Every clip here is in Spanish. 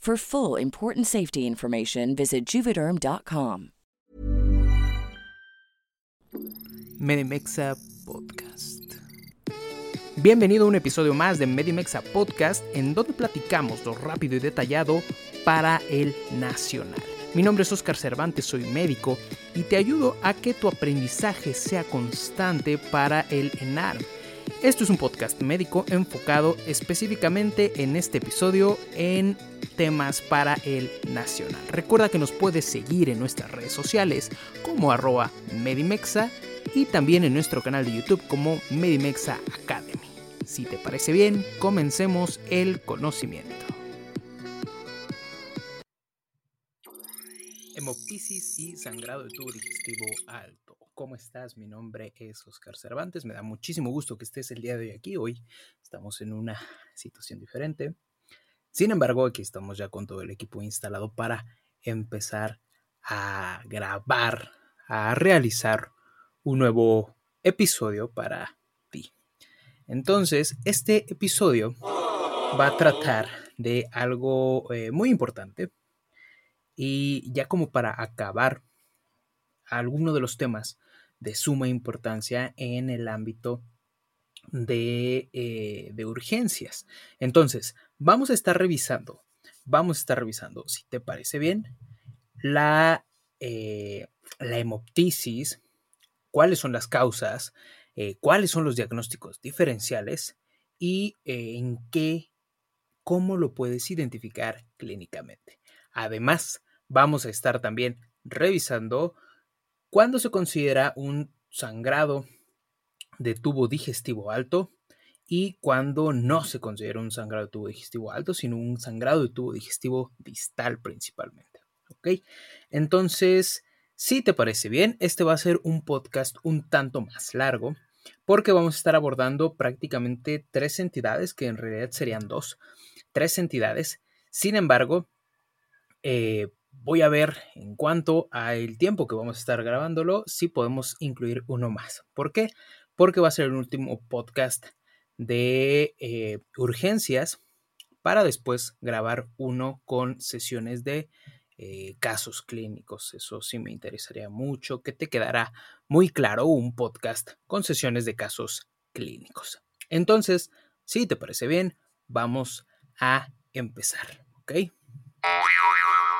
For full important safety information, visit juvederm.com. Medimexa Podcast. Bienvenido a un episodio más de Medimexa Podcast, en donde platicamos lo rápido y detallado para el nacional. Mi nombre es Oscar Cervantes, soy médico y te ayudo a que tu aprendizaje sea constante para el ENARM. Esto es un podcast médico enfocado específicamente en este episodio en temas para el nacional. Recuerda que nos puedes seguir en nuestras redes sociales como arroba Medimexa y también en nuestro canal de YouTube como Medimexa Academy. Si te parece bien, comencemos el conocimiento. Hemoptisis y sangrado de tubo digestivo alto. ¿Cómo estás? Mi nombre es Oscar Cervantes. Me da muchísimo gusto que estés el día de hoy aquí. Hoy estamos en una situación diferente. Sin embargo, aquí estamos ya con todo el equipo instalado para empezar a grabar, a realizar un nuevo episodio para ti. Entonces, este episodio va a tratar de algo eh, muy importante y ya como para acabar alguno de los temas de suma importancia en el ámbito de, eh, de, urgencias. Entonces, vamos a estar revisando, vamos a estar revisando, si te parece bien, la, eh, la hemoptisis, cuáles son las causas, eh, cuáles son los diagnósticos diferenciales y en qué, cómo lo puedes identificar clínicamente. Además, vamos a estar también revisando ¿Cuándo se considera un sangrado de tubo digestivo alto? Y cuando no se considera un sangrado de tubo digestivo alto, sino un sangrado de tubo digestivo distal principalmente. ¿Ok? Entonces, si te parece bien, este va a ser un podcast un tanto más largo, porque vamos a estar abordando prácticamente tres entidades, que en realidad serían dos, tres entidades. Sin embargo, eh, voy a ver en cuanto al tiempo que vamos a estar grabándolo si podemos incluir uno más. ¿Por qué? Porque va a ser el último podcast de eh, urgencias para después grabar uno con sesiones de eh, casos clínicos. Eso sí me interesaría mucho, que te quedará muy claro un podcast con sesiones de casos clínicos. Entonces, si te parece bien, vamos a empezar. ¿Ok?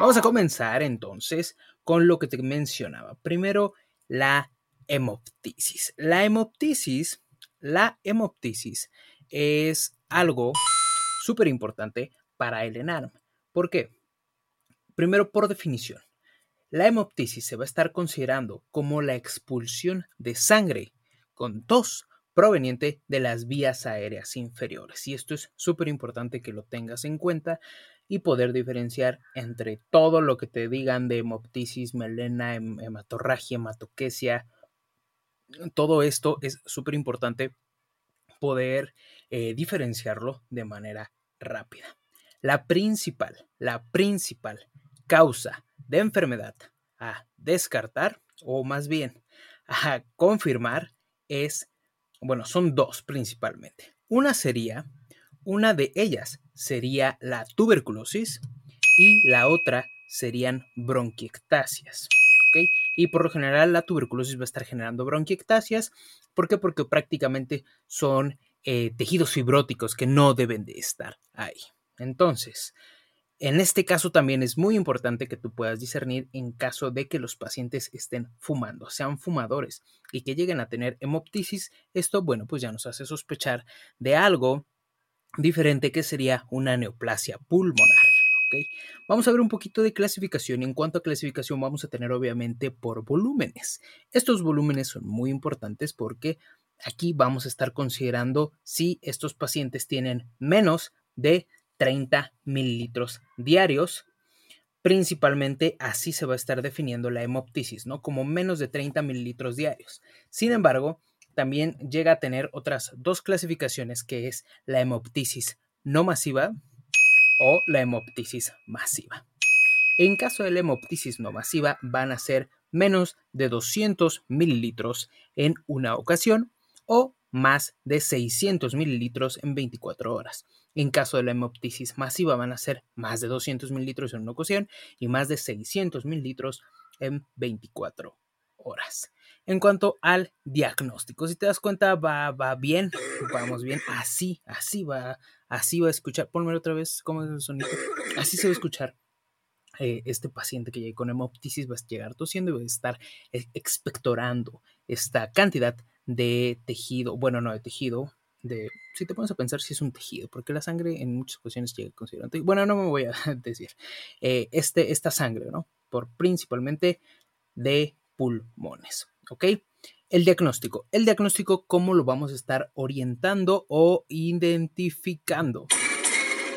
Vamos a comenzar entonces con lo que te mencionaba. Primero, la hemoptisis. La hemoptisis, la hemoptisis es algo súper importante para el ENARM. ¿Por qué? Primero, por definición, la hemoptisis se va a estar considerando como la expulsión de sangre con dos proveniente de las vías aéreas inferiores. Y esto es súper importante que lo tengas en cuenta y poder diferenciar entre todo lo que te digan de hemoptisis, melena, hematorragia, hematoquesia. Todo esto es súper importante poder eh, diferenciarlo de manera rápida. La principal, la principal causa de enfermedad a descartar, o más bien a confirmar, es, bueno, son dos principalmente. Una sería, una de ellas sería la tuberculosis y la otra serían bronquiectasias. Y por lo general la tuberculosis va a estar generando bronquiectasias. ¿Por qué? Porque prácticamente son eh, tejidos fibróticos que no deben de estar ahí. Entonces, en este caso también es muy importante que tú puedas discernir en caso de que los pacientes estén fumando, sean fumadores y que lleguen a tener hemoptisis. Esto, bueno, pues ya nos hace sospechar de algo diferente que sería una neoplasia pulmonar. Vamos a ver un poquito de clasificación y en cuanto a clasificación vamos a tener obviamente por volúmenes. Estos volúmenes son muy importantes porque aquí vamos a estar considerando si estos pacientes tienen menos de 30 mililitros diarios. Principalmente así se va a estar definiendo la hemoptisis, ¿no? Como menos de 30 mililitros diarios. Sin embargo, también llega a tener otras dos clasificaciones que es la hemoptisis no masiva o la hemoptisis masiva. En caso de la hemoptisis no masiva van a ser menos de 200 mililitros en una ocasión o más de 600 mililitros en 24 horas. En caso de la hemoptisis masiva van a ser más de 200 mililitros en una ocasión y más de 600 mililitros en 24 horas. En cuanto al diagnóstico, si te das cuenta, va, va bien, vamos bien, así, así va, así va a escuchar. Ponme otra vez cómo es el sonido. Así se va a escuchar eh, este paciente que llegue con hemoptisis va a llegar tosiendo y va a estar expectorando esta cantidad de tejido, bueno, no de tejido, de, si te pones a pensar si es un tejido, porque la sangre en muchas ocasiones llega considerando, bueno, no me voy a decir, eh, este, esta sangre, ¿no? Por principalmente de pulmones, ¿ok? El diagnóstico. El diagnóstico, ¿cómo lo vamos a estar orientando o identificando?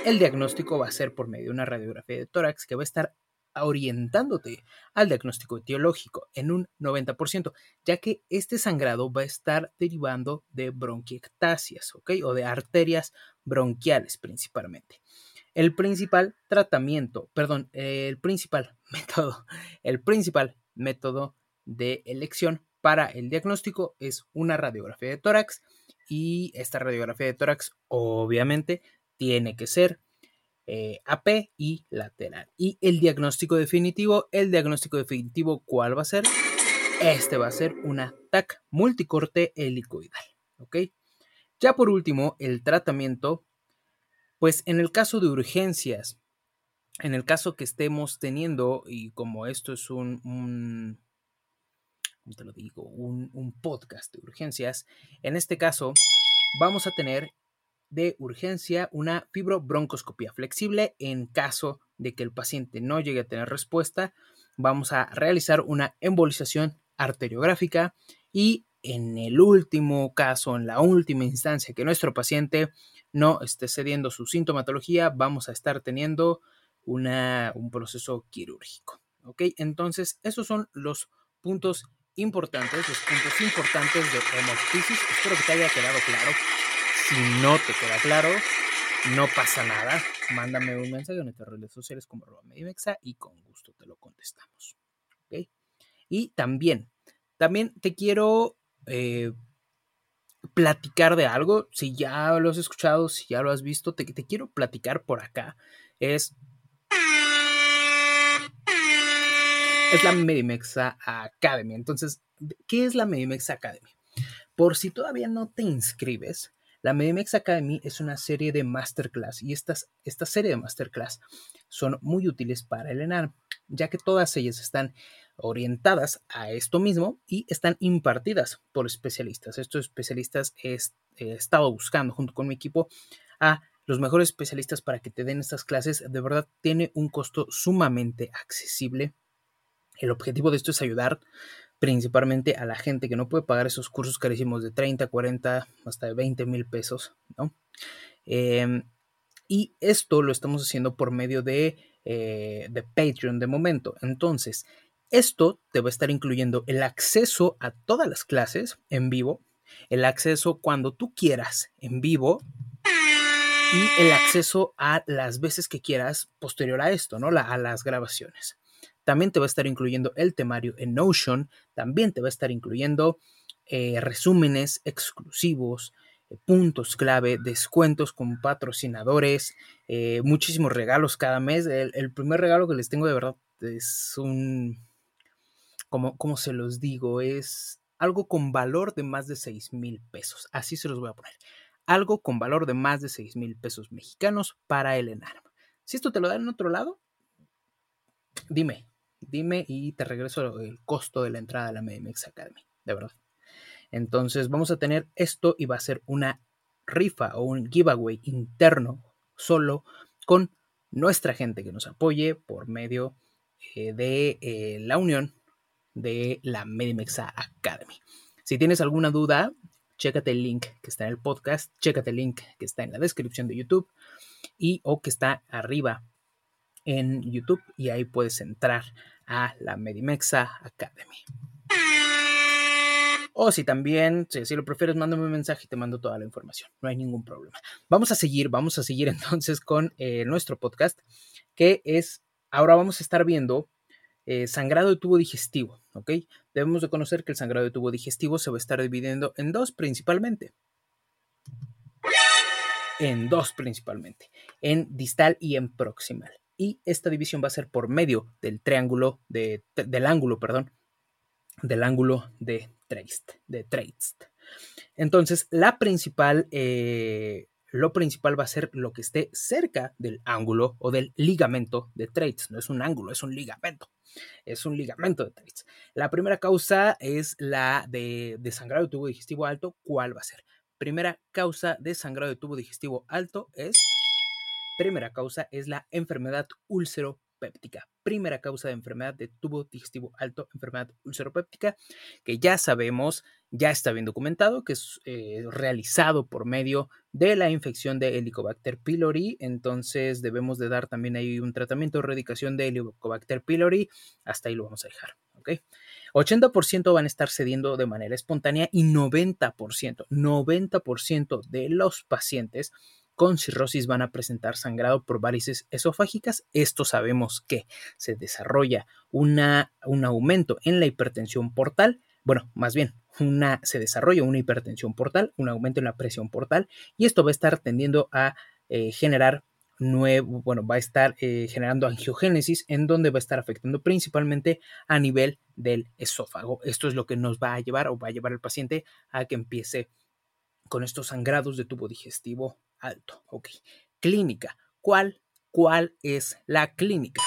El diagnóstico va a ser por medio de una radiografía de tórax que va a estar orientándote al diagnóstico etiológico en un 90%, ya que este sangrado va a estar derivando de bronquiectasias, ¿ok? O de arterias bronquiales principalmente. El principal tratamiento, perdón, el principal método, el principal método de elección para el diagnóstico es una radiografía de tórax y esta radiografía de tórax obviamente tiene que ser eh, AP y lateral. Y el diagnóstico definitivo, el diagnóstico definitivo, ¿cuál va a ser? Este va a ser una TAC multicorte helicoidal. ¿Ok? Ya por último, el tratamiento, pues en el caso de urgencias, en el caso que estemos teniendo, y como esto es un, un te lo digo? Un, un podcast de urgencias, en este caso vamos a tener de urgencia una fibrobroncoscopía flexible. En caso de que el paciente no llegue a tener respuesta, vamos a realizar una embolización arteriográfica y en el último caso, en la última instancia que nuestro paciente no esté cediendo su sintomatología, vamos a estar teniendo una, un proceso quirúrgico. ¿Ok? Entonces, esos son los puntos importantes, los puntos importantes de hemoptisis. Espero que te haya quedado claro. Si no te queda claro, no pasa nada. Mándame un mensaje en nuestras redes sociales como Medimexa y con gusto te lo contestamos. Y también, también te quiero eh, platicar de algo. Si ya lo has escuchado, si ya lo has visto, te, te quiero platicar por acá. Es es la Medimexa Academy. Entonces, ¿qué es la Medimexa Academy? Por si todavía no te inscribes, la Medimex Academy es una serie de masterclass y estas, esta serie de masterclass son muy útiles para el ENAR, ya que todas ellas están orientadas a esto mismo y están impartidas por especialistas. Estos especialistas he, he estado buscando junto con mi equipo a los mejores especialistas para que te den estas clases. De verdad, tiene un costo sumamente accesible. El objetivo de esto es ayudar principalmente a la gente que no puede pagar esos cursos carísimos de 30, 40, hasta de 20 mil pesos, ¿no? Em, y esto lo estamos haciendo por medio de, eh, de Patreon de momento. Entonces, esto te va a estar incluyendo el acceso a todas las clases en vivo, el acceso cuando tú quieras en vivo y el acceso a las veces que quieras posterior a esto, ¿no? a las grabaciones. También te va a estar incluyendo el temario en Notion, también te va a estar incluyendo eh, resúmenes exclusivos, eh, puntos clave, descuentos con patrocinadores, eh, muchísimos regalos cada mes. El, primer regalo que les tengo de verdad es un, como, como se los digo, es algo con valor de más de 6 mil pesos. Así se los voy a poner. Algo con valor de más de 6 mil pesos mexicanos para el ENARM. Si esto te lo dan en otro lado, dime, dime y te regreso el costo de la entrada a la MediMex Academy, de verdad. Entonces vamos a tener esto y va a ser una rifa o un giveaway interno solo con nuestra gente que nos apoye por medio eh, de eh, la unión de la Medimexa Academy. Si tienes alguna duda, chécate el link que está en el podcast, chécate el link que está en la descripción de YouTube y o que está arriba en YouTube y ahí puedes entrar a la Medimexa Academy. O si también, si lo prefieres, mándame un mensaje y te mando toda la información. No hay ningún problema. Vamos a seguir, vamos a seguir entonces con eh, nuestro podcast, que es, ahora vamos a estar viendo eh, sangrado de tubo digestivo, ¿ok? Debemos de conocer que el sangrado de tubo digestivo se va a estar dividiendo en dos principalmente. En dos principalmente, en distal y en proximal. Y esta división va a ser por medio del triángulo, de, del ángulo, perdón, del ángulo de Treist, de. Entonces, la principal, eh, lo principal va a ser lo que esté cerca del ángulo o del ligamento de Treitz. No es un ángulo, es un ligamento. Es un ligamento de Treitz. La primera causa es la de, sangrado de tubo digestivo alto. ¿Cuál va a ser? Primera causa de sangrado de tubo digestivo alto es, primera causa es la enfermedad úlcero-péptica. Primera causa de enfermedad de tubo digestivo alto, enfermedad úlcero-péptica, que ya sabemos, ya está bien documentado, que es eh, realizado por medio de la infección de Helicobacter pylori. Entonces debemos de dar también ahí un tratamiento de erradicación de Helicobacter pylori. Hasta ahí lo vamos a dejar. ¿ok? 80% van a estar cediendo de manera espontánea y 90%, 90% de los pacientes con cirrosis van a presentar sangrado por varices esofágicas. Esto sabemos que se desarrolla una, un aumento en la hipertensión portal. Bueno, más bien, una, se desarrolla una hipertensión portal, un aumento en la presión portal y esto va a estar tendiendo a eh, generar nuevo, bueno, va a estar eh, generando angiogénesis en donde va a estar afectando principalmente a nivel del esófago. Esto es lo que nos va a llevar o va a llevar al paciente a que empiece con estos sangrados de tubo digestivo alto. Ok. Clínica. ¿Cuál, cuál es la clínica?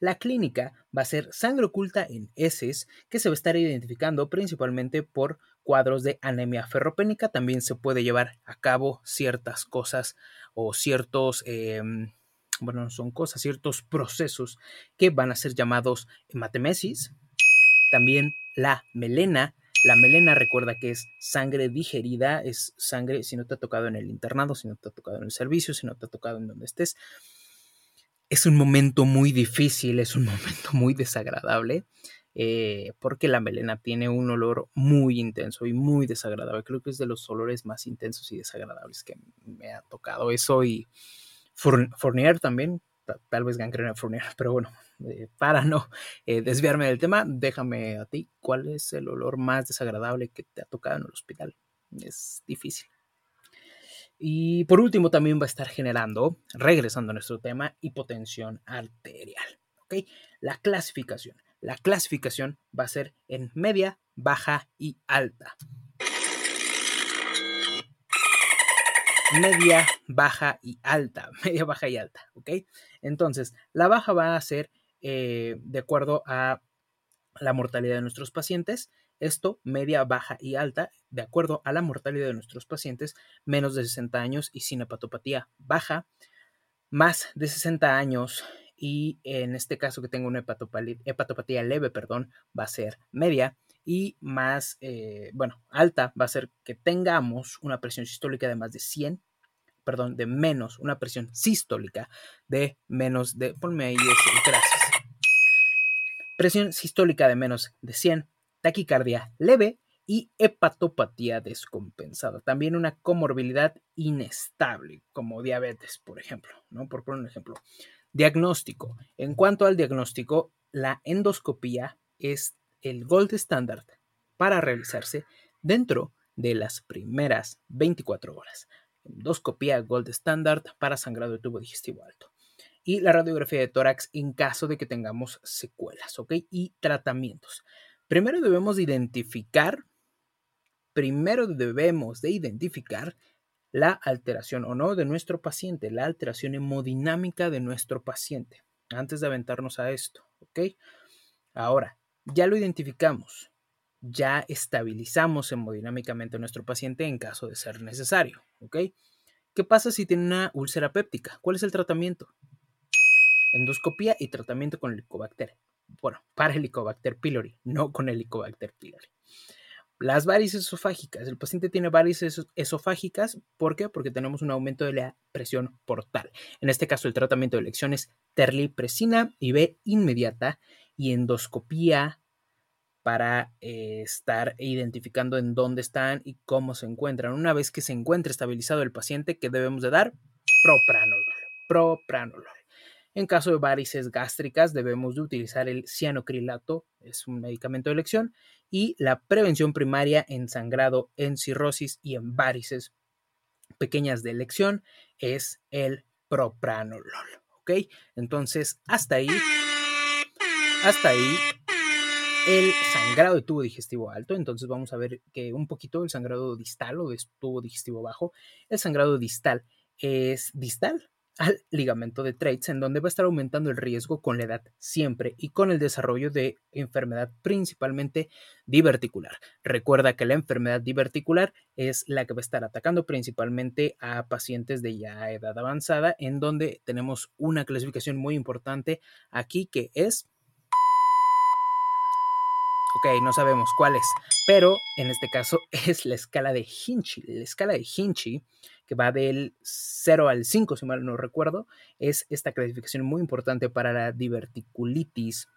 La clínica va a ser sangre oculta en heces que se va a estar identificando principalmente por cuadros de anemia ferropénica. También se puede llevar a cabo ciertas cosas o ciertos, em, bueno, son cosas, ciertos procesos que van a ser llamados hematemesis. También la melena. La melena recuerda que es sangre digerida, es sangre si no te ha tocado en el internado, si no te ha tocado en el servicio, si no te ha tocado en donde estés, es un momento muy difícil, es un momento muy desagradable, eh, porque la melena tiene un olor muy intenso y muy desagradable. Creo que es de los olores más intensos y desagradables que me ha tocado eso y Fournier también, tal vez gangrena Fournier, pero bueno, eh, para no eh, desviarme del tema, déjame a ti, ¿cuál es el olor más desagradable que te ha tocado en el hospital? Es difícil. Y por último, también va a estar generando, regresando a nuestro tema, hipotensión arterial. ¿ok? La clasificación. La clasificación va a ser en media, baja y alta. Media, baja y alta. Media, baja y alta. ¿Ok? Entonces, la baja va a ser eh, de acuerdo a la mortalidad de nuestros pacientes esto, media, baja y alta, de acuerdo a la mortalidad de nuestros pacientes menos de 60 años y sin hepatopatía. Baja, más de 60 años y en este caso que tengo una hepatopatía leve, perdón, va a ser media y más, eh, bueno, alta va a ser que tengamos una presión sistólica de más de 100, perdón, de menos, una presión sistólica de menos de, ponme ahí, gracias. Presión sistólica de menos de 100, taquicardia leve y hepatopatía descompensada. También una comorbilidad inestable, como diabetes, por ejemplo, ¿no? Por poner un ejemplo. Diagnóstico. En cuanto al diagnóstico, la endoscopía es el gold standard para realizarse dentro de las primeras 24 horas. Endoscopía gold standard para sangrado de tubo digestivo alto. Y la radiografía de tórax en caso de que tengamos secuelas, ¿ok? Y tratamientos. Primero debemos identificar, primero debemos de identificar la alteración o no de nuestro paciente, la alteración hemodinámica de nuestro paciente, antes de aventarnos a esto, ¿ok? Ahora, ya lo identificamos, ya estabilizamos hemodinámicamente a nuestro paciente en caso de ser necesario, ¿ok? ¿Qué pasa si tiene una úlcera péptica? ¿Cuál es el tratamiento? Endoscopía y tratamiento con Helicobacter. Bueno, para Helicobacter pylori, no con Helicobacter pylori. Las varices esofágicas. El paciente tiene varices esofágicas. ¿Por qué? Porque tenemos un aumento de la presión portal. En este caso, el tratamiento de elección es terlipresina y B inmediata y endoscopía para eh, estar identificando en dónde están y cómo se encuentran. Una vez que se encuentre estabilizado el paciente, ¿qué debemos de dar? Propranolol. Propranolol. En caso de varices gástricas, debemos de utilizar el cianocrilato, es un medicamento de elección, y la prevención primaria en sangrado, en cirrosis y en varices pequeñas de elección es el propranolol. ¿Ok? Entonces, hasta ahí, hasta ahí el sangrado de tubo digestivo alto. Entonces vamos a ver que un poquito el sangrado distal o de tubo digestivo bajo. El sangrado distal es distal al ligamento de Treitz, en donde va a estar aumentando el riesgo con la edad siempre y con el desarrollo de enfermedad principalmente diverticular. Recuerda que la enfermedad diverticular es la que va a estar atacando principalmente a pacientes de ya edad avanzada, en donde tenemos una clasificación muy importante aquí que es Ok, no sabemos cuál es, pero en este caso es la escala de Hinchi. La escala de Hinchi, que va del 0 al 5, si mal no recuerdo, es esta clasificación muy importante para la diverticulitis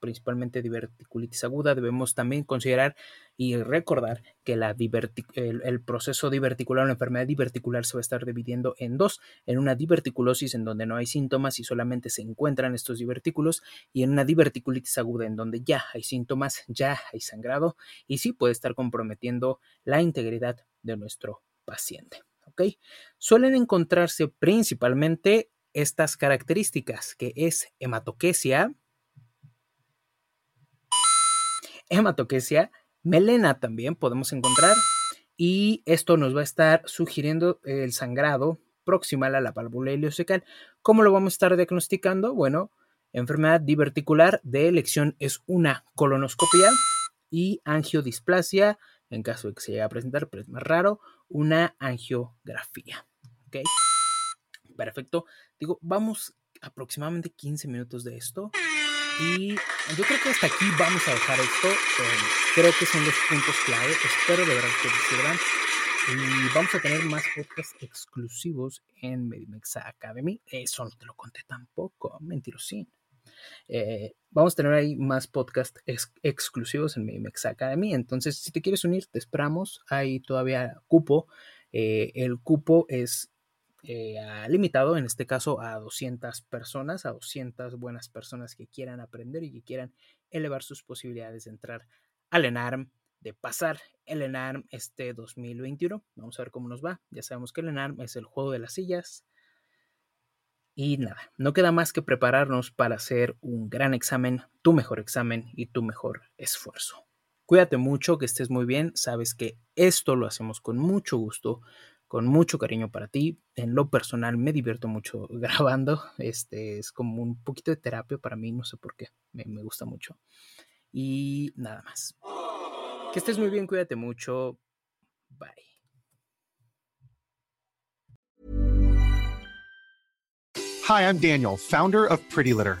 principalmente diverticulitis aguda, debemos también considerar y recordar que el, proceso diverticular la enfermedad diverticular se va a estar dividiendo en dos, en una diverticulosis en donde no hay síntomas y solamente se encuentran estos divertículos y en una diverticulitis aguda en donde ya hay síntomas, ya hay sangrado y sí puede estar comprometiendo la integridad de nuestro paciente. ¿ok? Suelen encontrarse principalmente estas características, que es hematoquesia, hematoquesia, melena también podemos encontrar y esto nos va a estar sugiriendo el sangrado proximal a la válvula ileocecal. ¿Cómo lo vamos a estar diagnosticando? Bueno, enfermedad diverticular de elección es una colonoscopia y angiodisplasia, en caso de que se llegue a presentar, pero es más raro, una angiografía. ¿Ok? Perfecto. Digo, vamos aproximadamente 15 minutos de esto. Y yo creo que hasta aquí vamos a dejar esto. Eh, creo que son los puntos clave. Espero de verdad que les sirvan. Y vamos a tener más podcasts exclusivos en Medimexa Academy. Eso no te lo conté tampoco, mentirosín. Eh, vamos a tener ahí más podcasts exclusivos en Medimexa Academy. Entonces, si te quieres unir, te esperamos. Hay todavía cupo. Eh, el cupo es eh, limitado, en este caso a 200 personas, a 200 buenas personas que quieran aprender y que quieran elevar sus posibilidades de entrar al ENARM, de pasar el ENARM este 2021. Vamos a ver cómo nos va. Ya sabemos que el ENARM es el juego de las sillas. Y nada, no queda más que prepararnos para hacer un gran examen, tu mejor examen y tu mejor esfuerzo. Cuídate mucho, que estés muy bien. Sabes que esto lo hacemos con mucho gusto, con mucho cariño para ti. En lo personal me divierto mucho grabando. Este es como un poquito de terapia para mí, no sé por qué. Me, me gusta mucho. Y nada más. Que estés muy bien, cuídate mucho. Bye. Hi, I'm Daniel, founder of Pretty Litter.